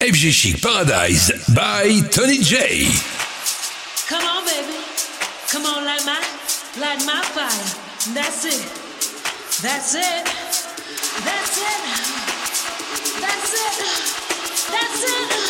FG Chic Paradise by Tony Jay. Come on, baby. Come on, light my, light my fire. That's it. That's it. That's it. That's it. That's it.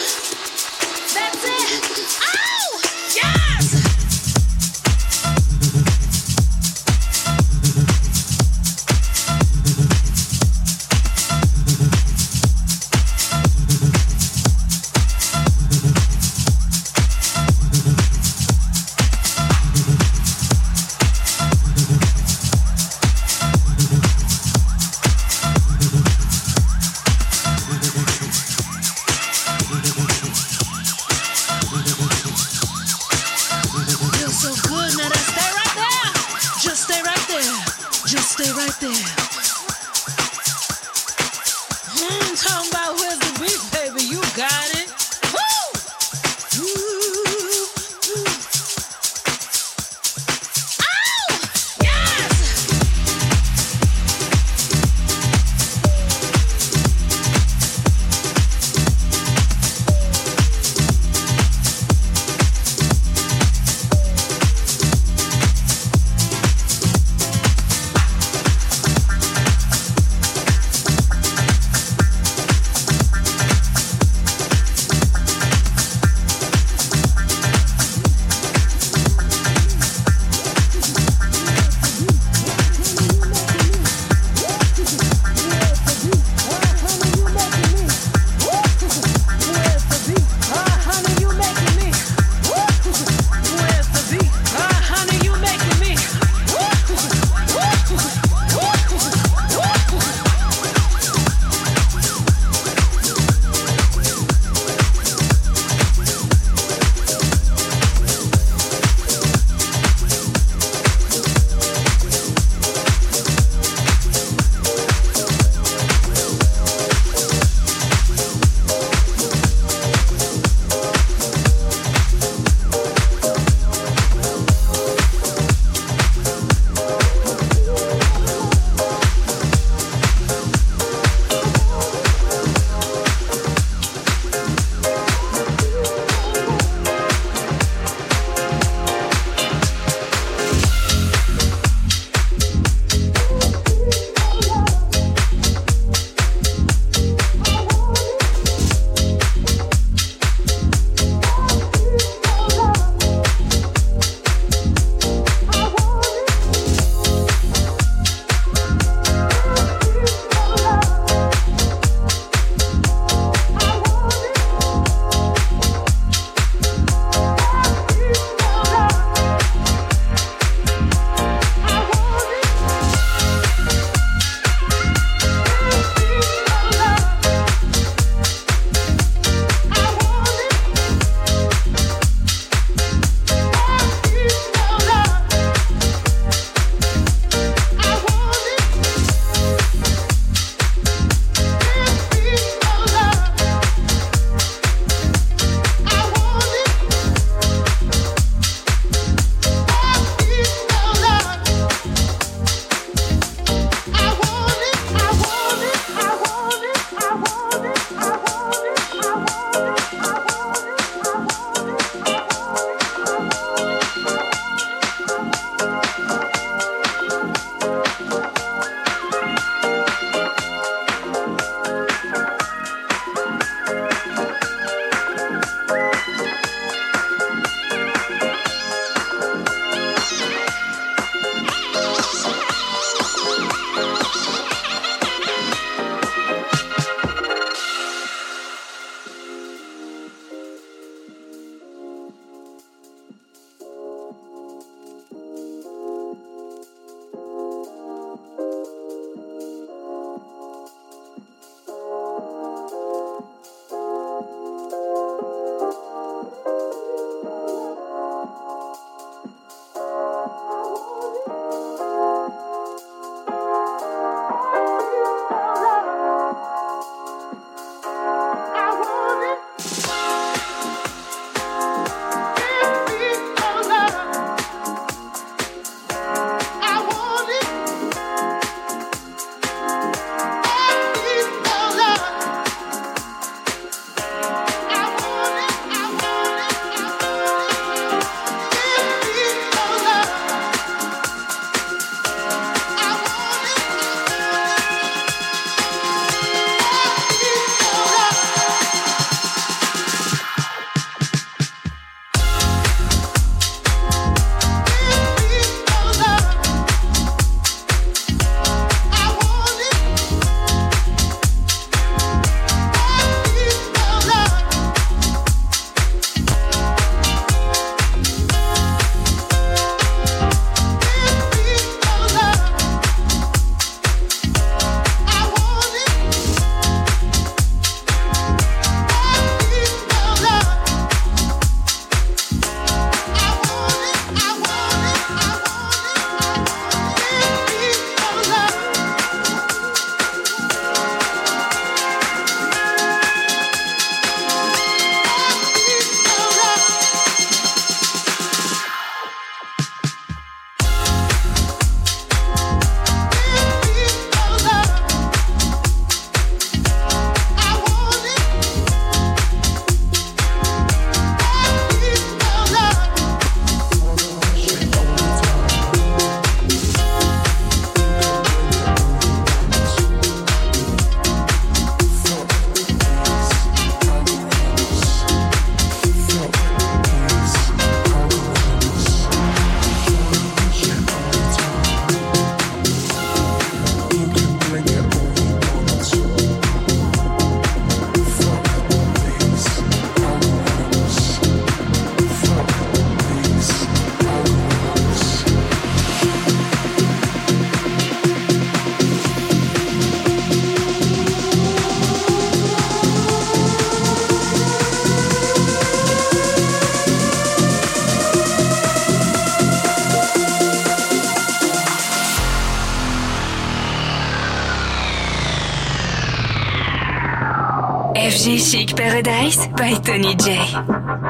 By Tony J.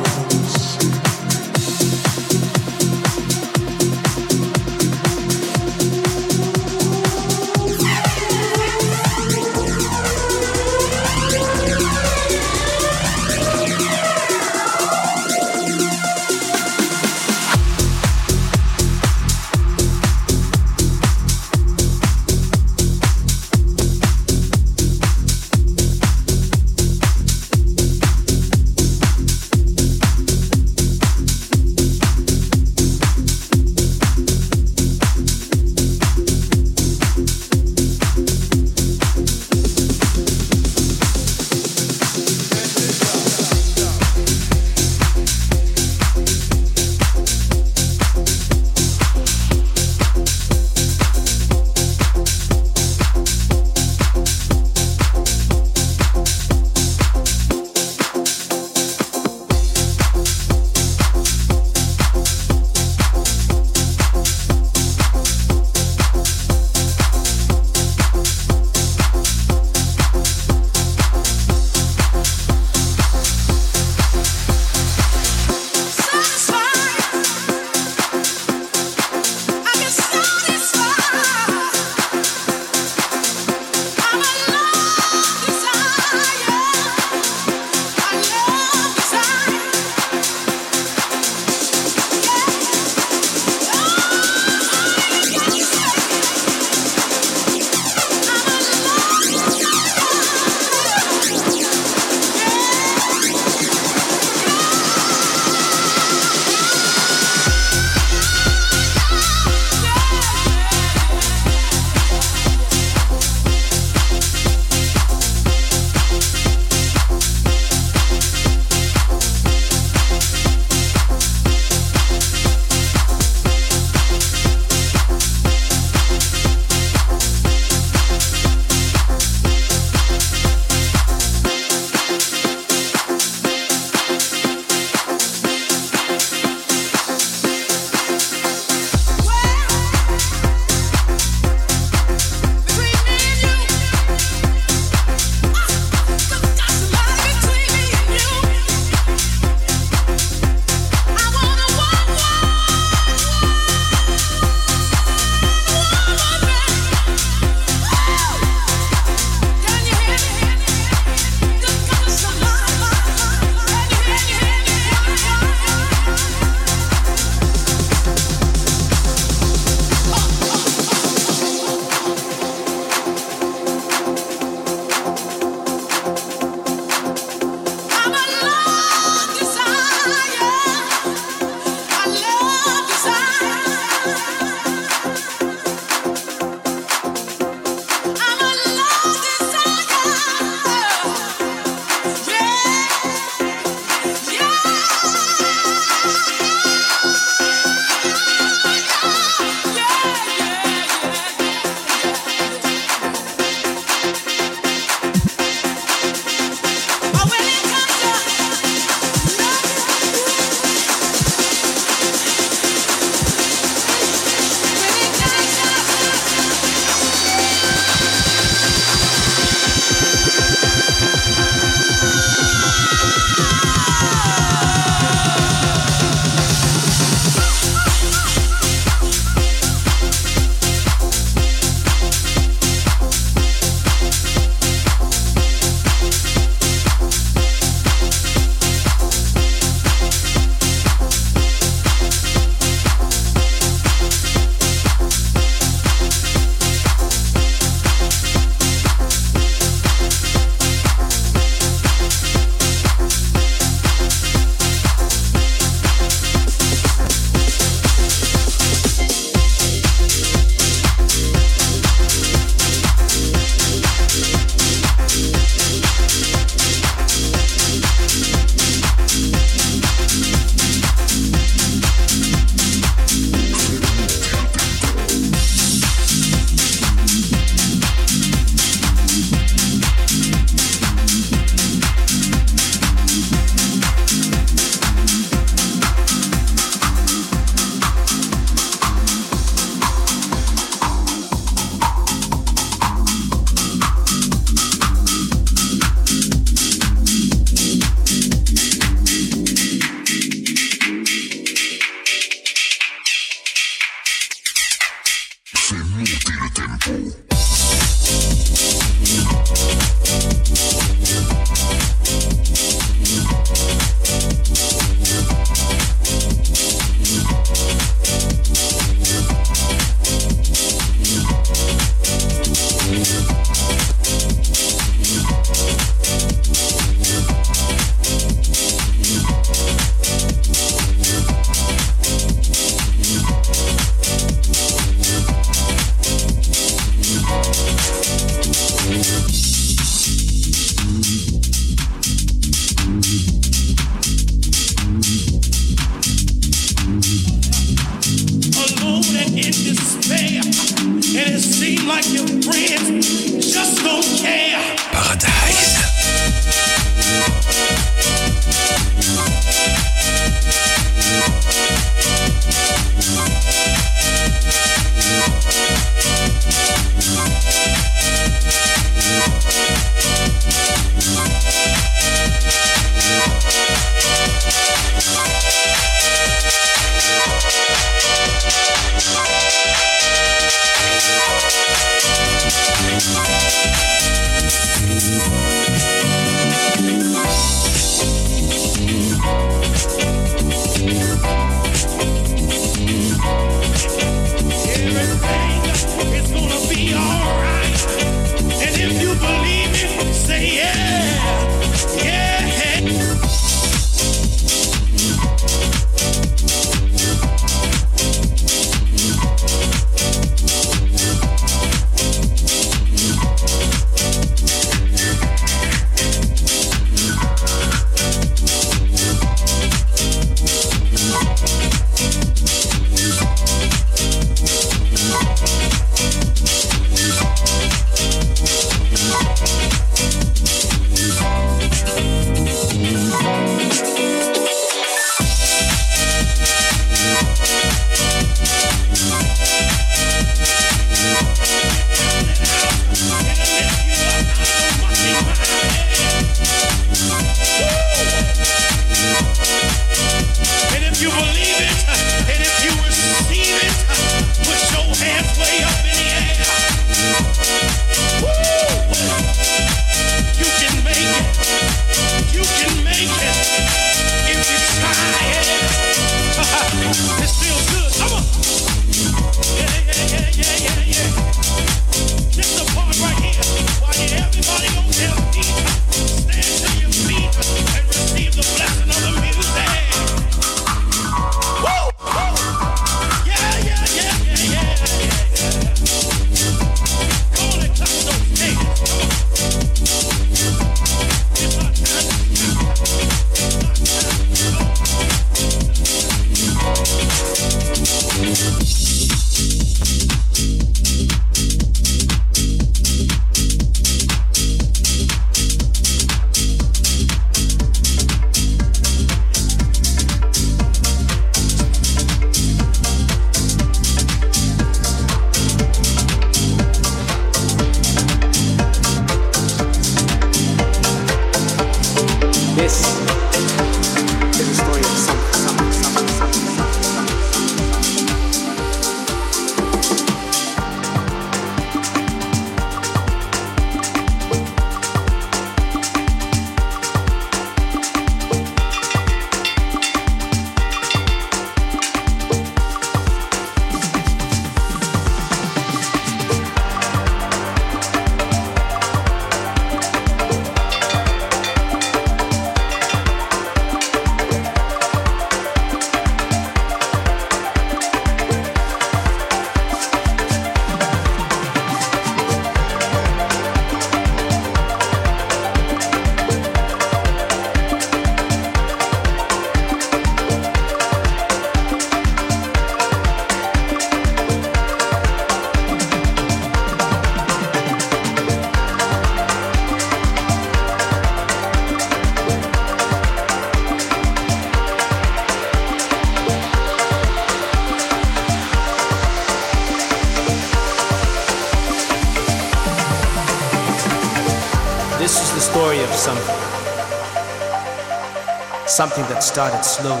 something that started slowly.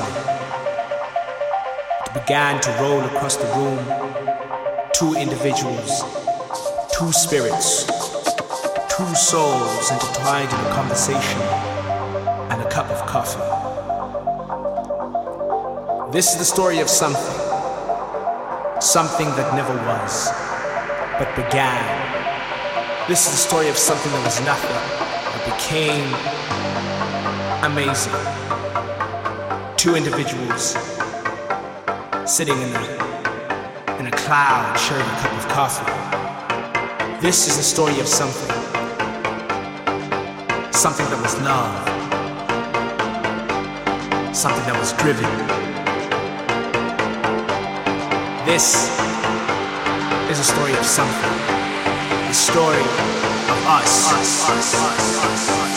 It began to roll across the room. Two individuals Two spirits, two souls intertwined in a conversation and a cup of coffee. This is the story of something, something that never was, but began. This is the story of something that was nothing, that became amazing. Two individuals sitting in a, in a cloud sharing a cup of coffee. This is the story of something. Something that was love. Something that was driven. This is a story of something. The story of us. us, us, us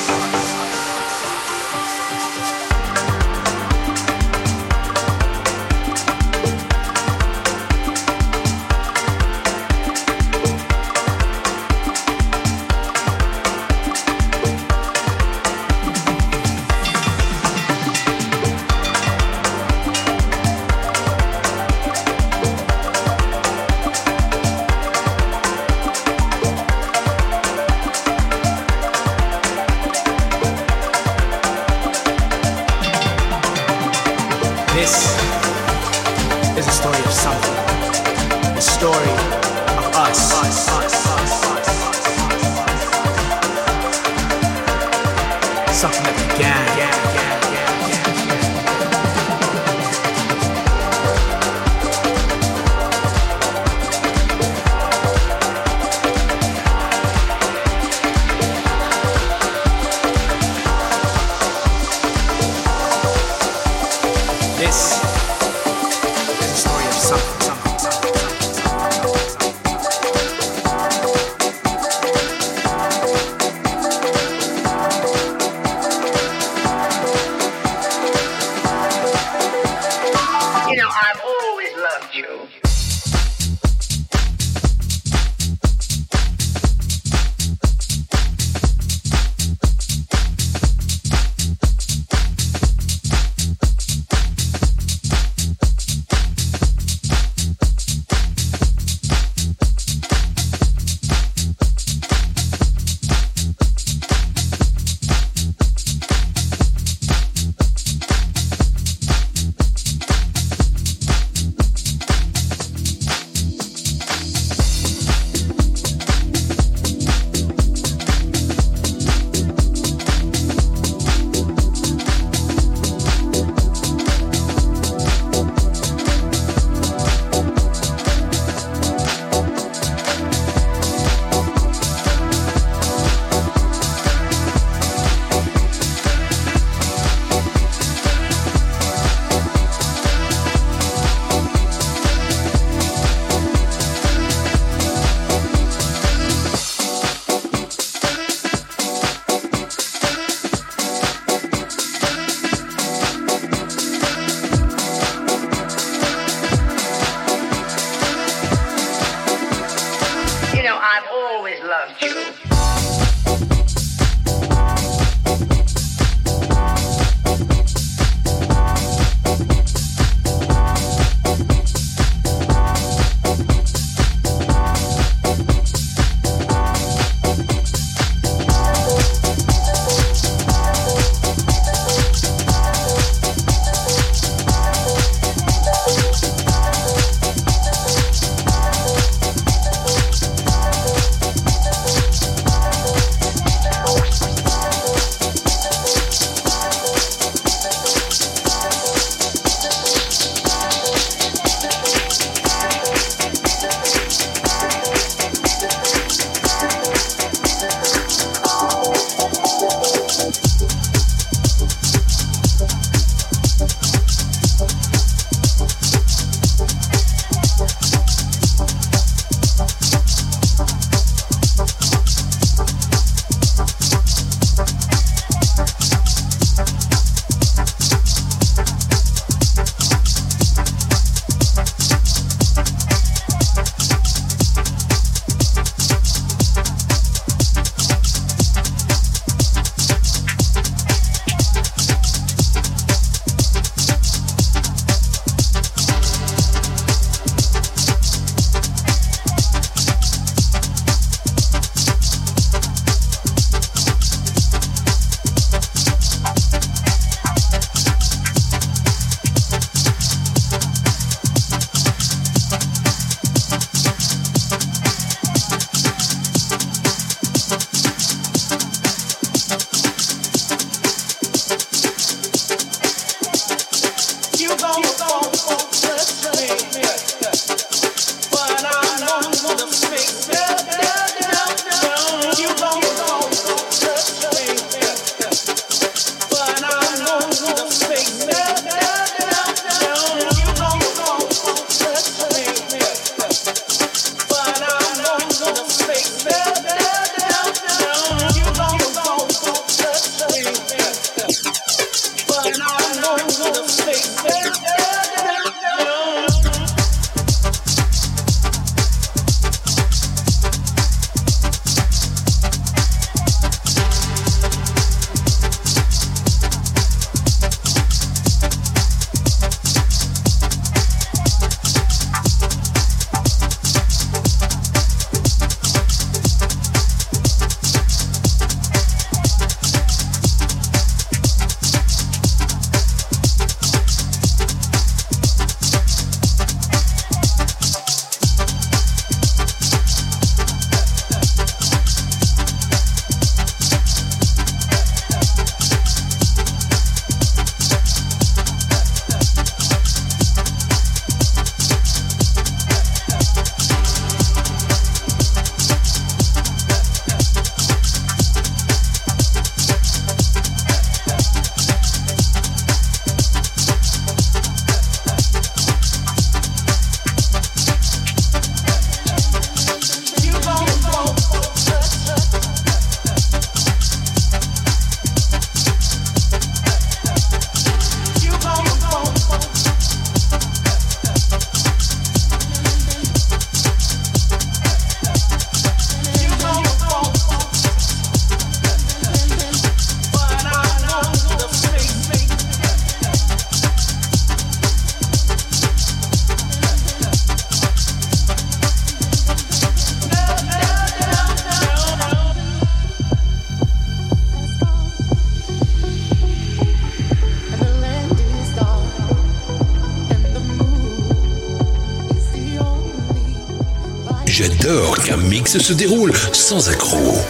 se déroule sans accroc.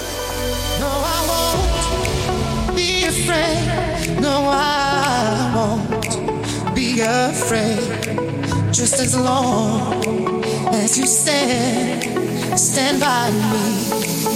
just as long as you stand, stand by me.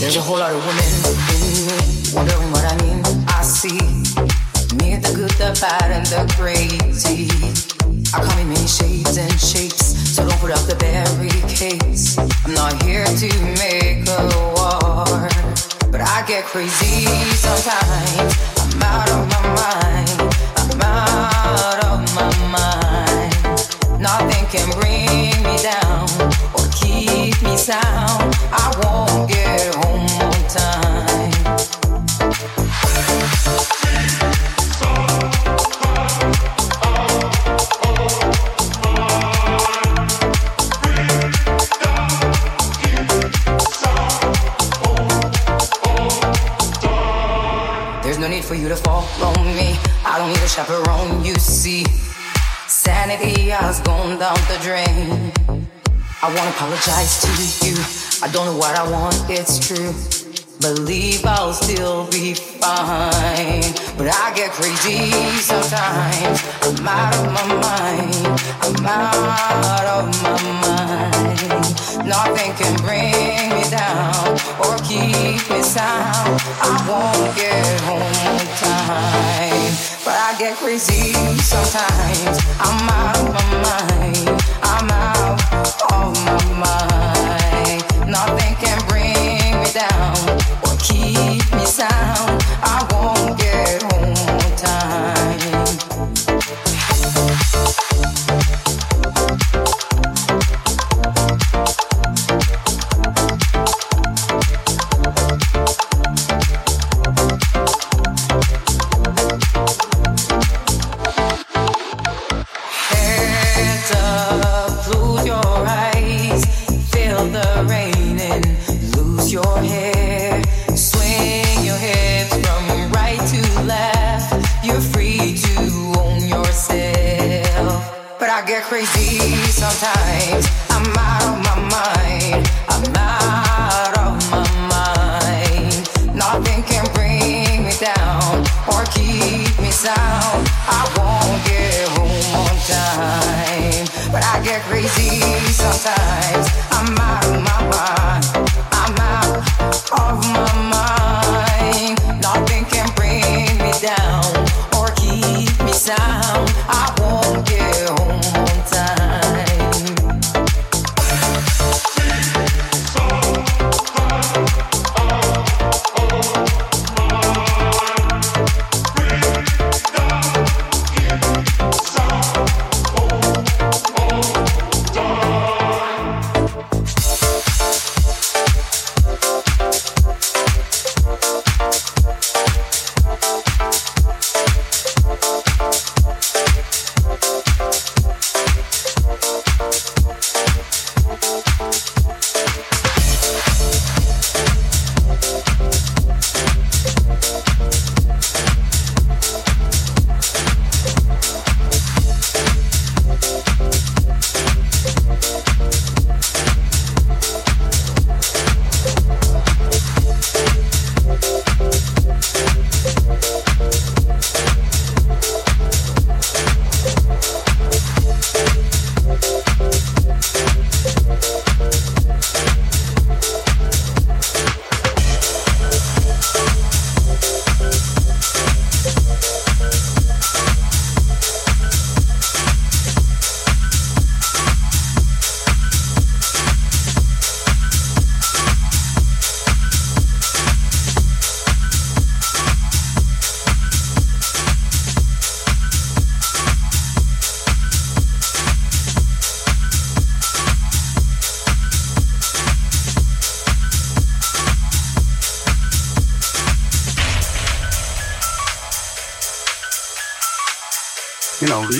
There's a whole lot need a chaperone, you see. Sanity has gone down the drain. I wanna apologize to you. I don't know what I want, it's true. Believe I'll still be fine. But I get crazy sometimes. I'm out of my mind. I'm out of my mind. Nothing can bring me down or keep me sound. I won't get home I get crazy sometimes. I'm out of my mind. I'm out of my mind. Nothing can bring me down or keep me sound. I won't get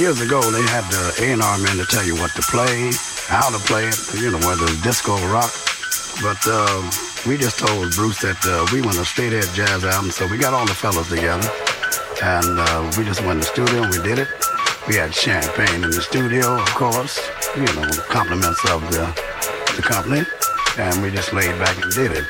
years ago, they had the A&R men to tell you what to play, how to play it, you know, whether it's disco or rock. But uh, we just told Bruce that uh, we want a straight ahead jazz album, so we got all the fellas together. And uh, we just went to the studio and we did it. We had champagne in the studio, of course, you know, compliments of the, the company. And we just laid back and did it.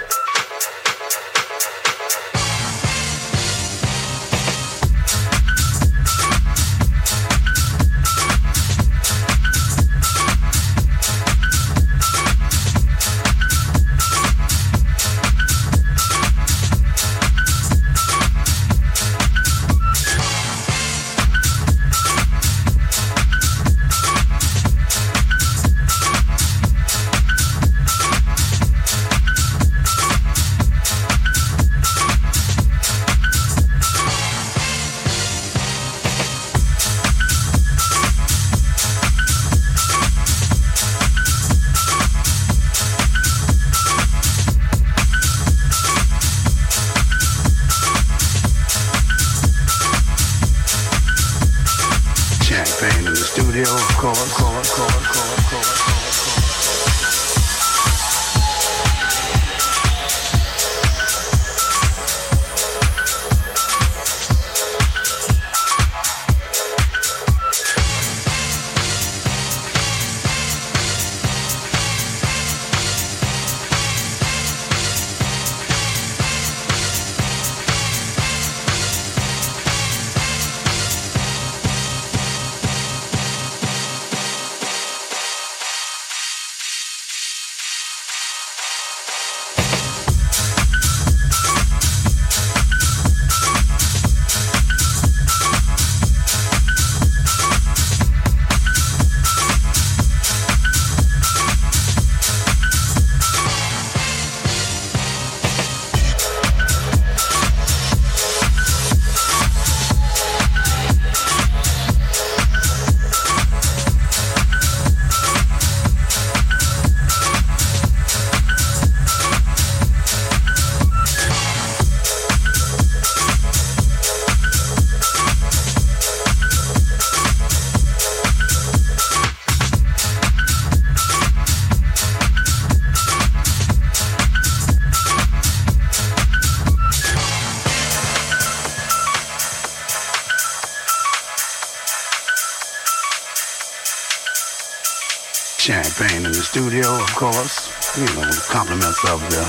Course, you know, compliments of the,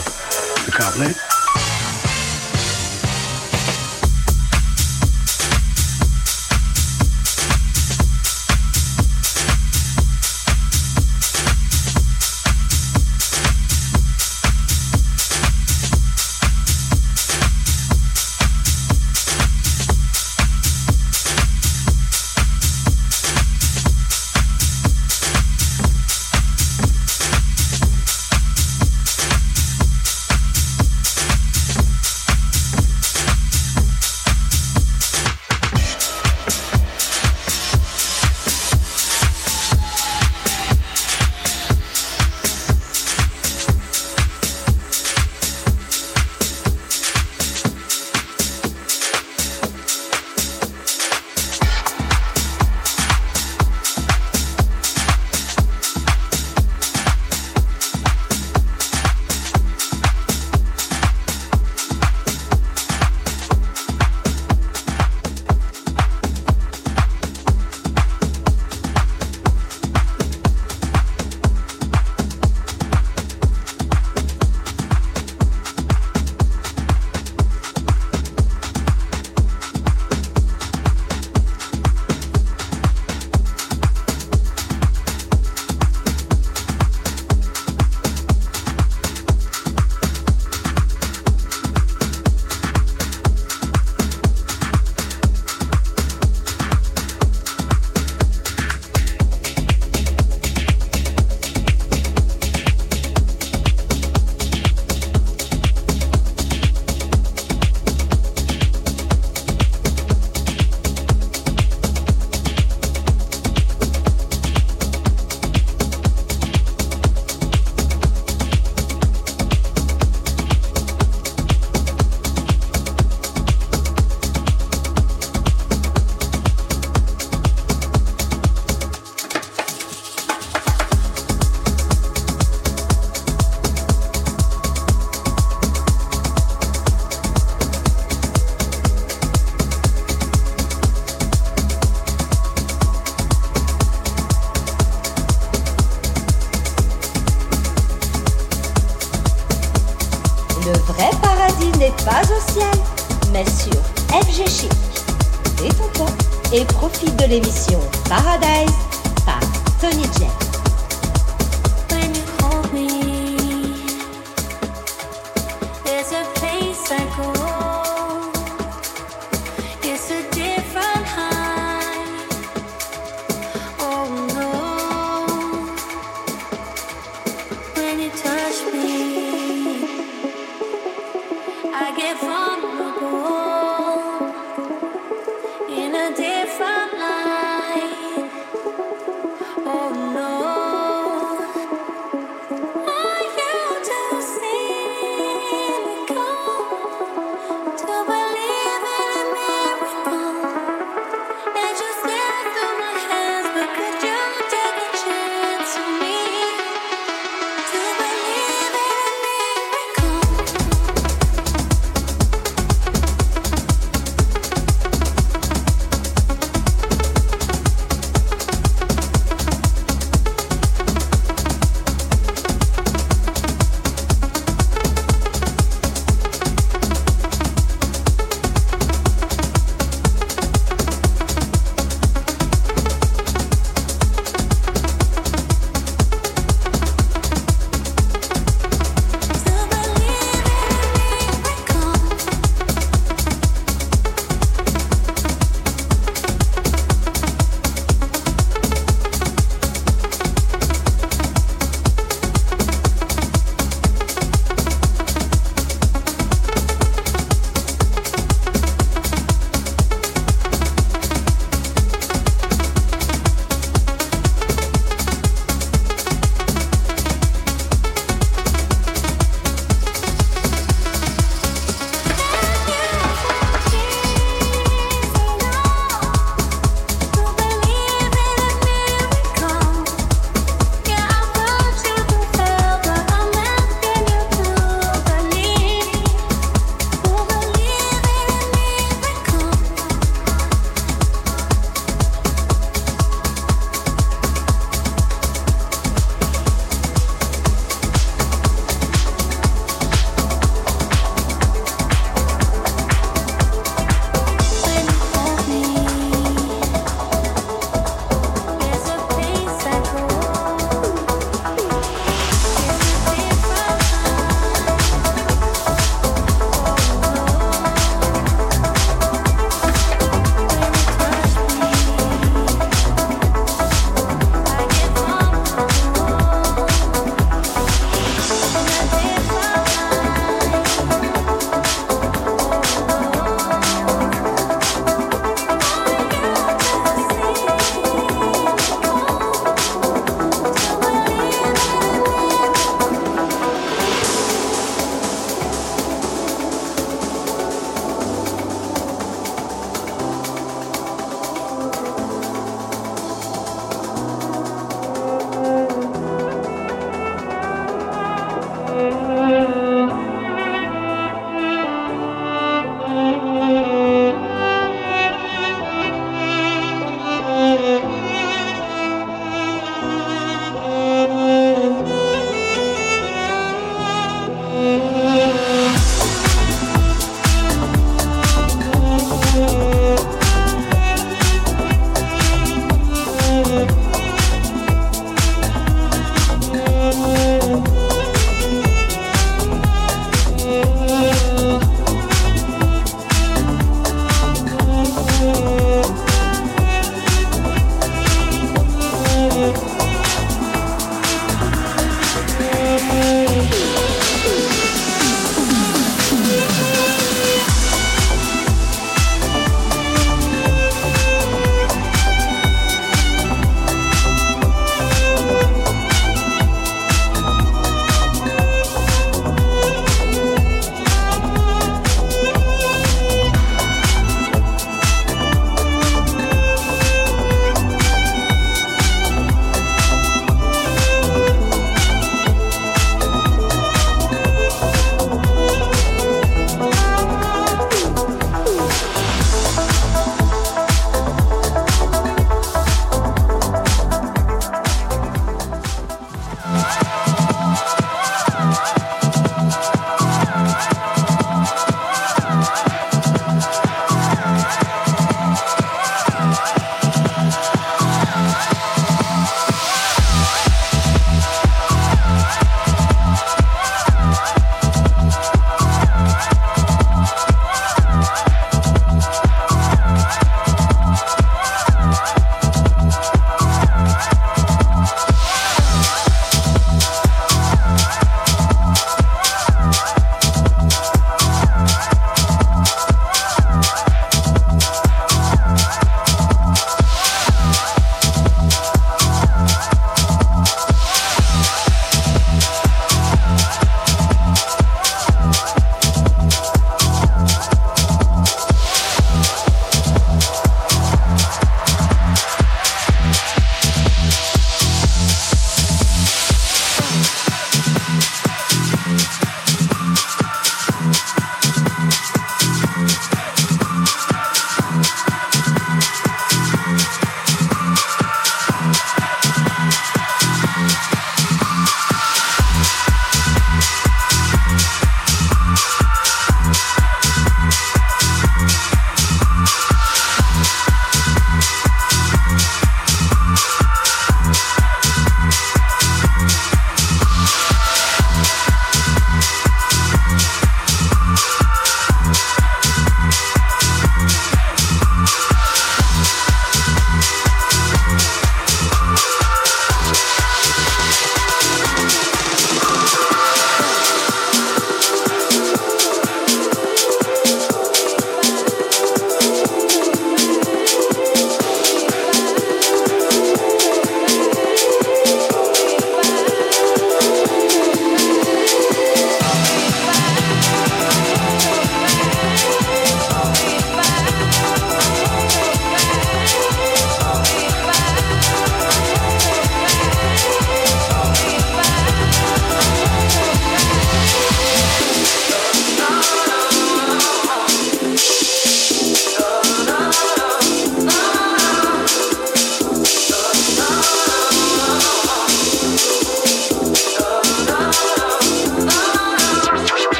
the company.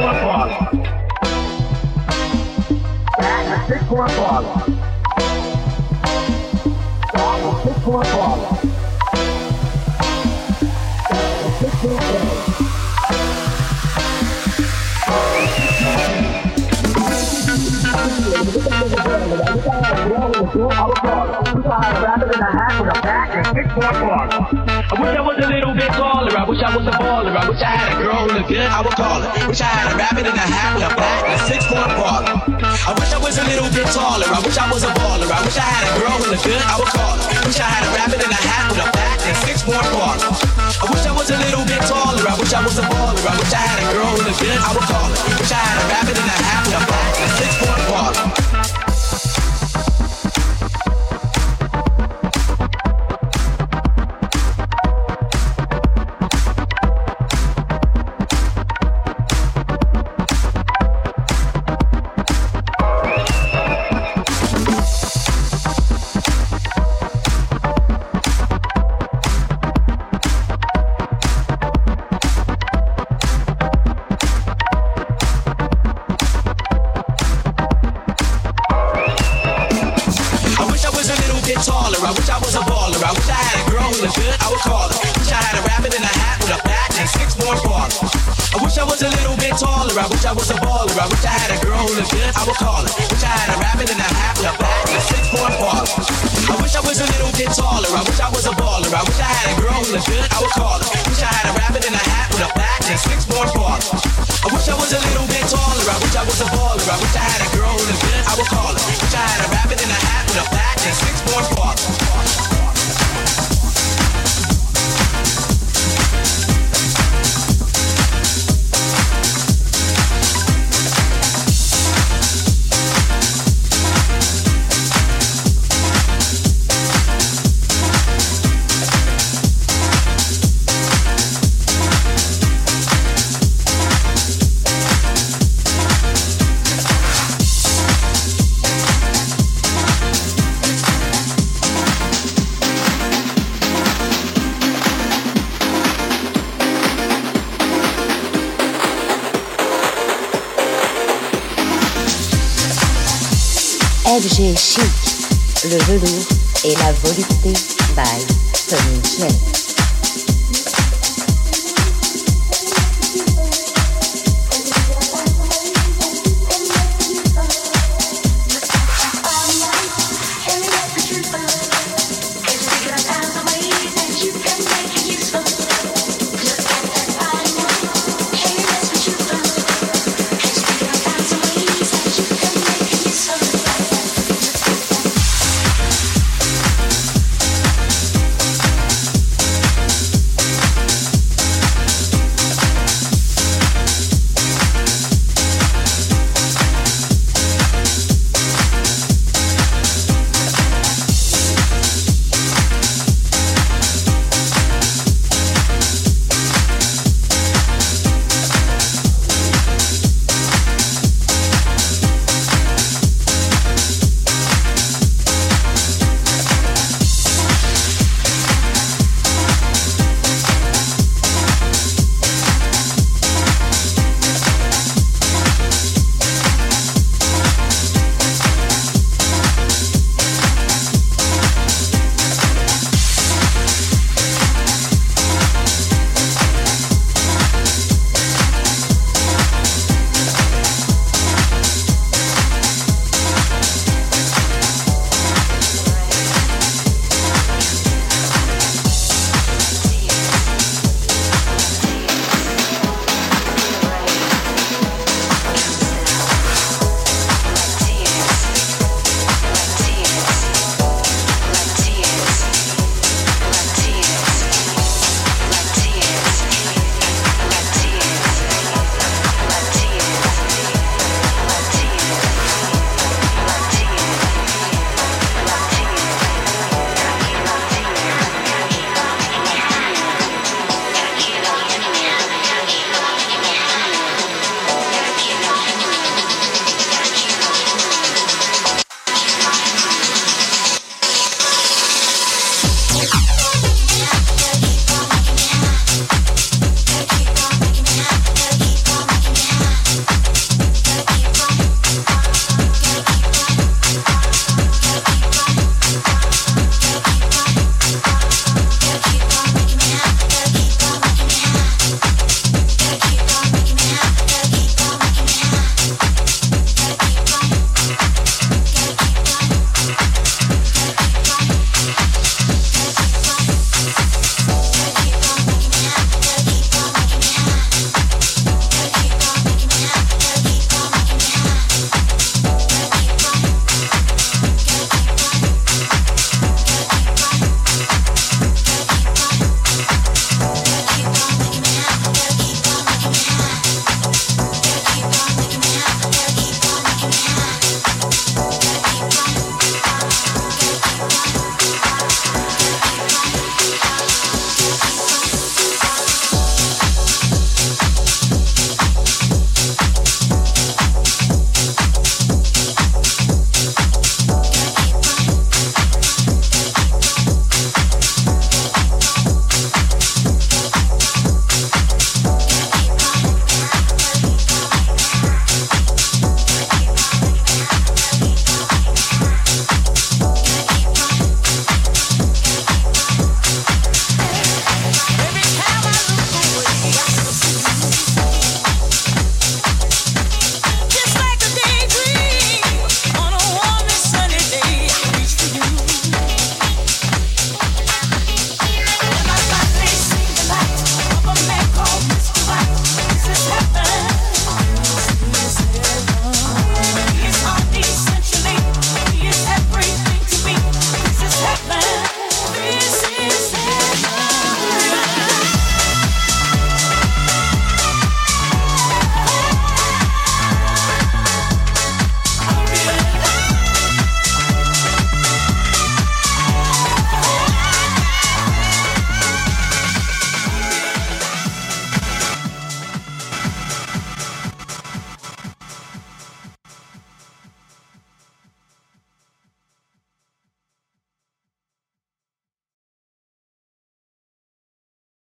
six six six. Thank you. I wish I was a little bit taller. I wish I was a baller. I wish I had a girl who looked good. I would call her. Wish I had a rabbit in a hat with a back and six point baller. I wish I was a little bit taller. I wish I was a baller. I wish I had a girl who looked good. I would call her. Wish I had a rabbit in a hat with a back and six point baller. I wish I was a little bit taller. I wish I was a baller. I wish I had a girl who looked good. I would call her. Wish I had a rabbit in a hat with a back and six point baller.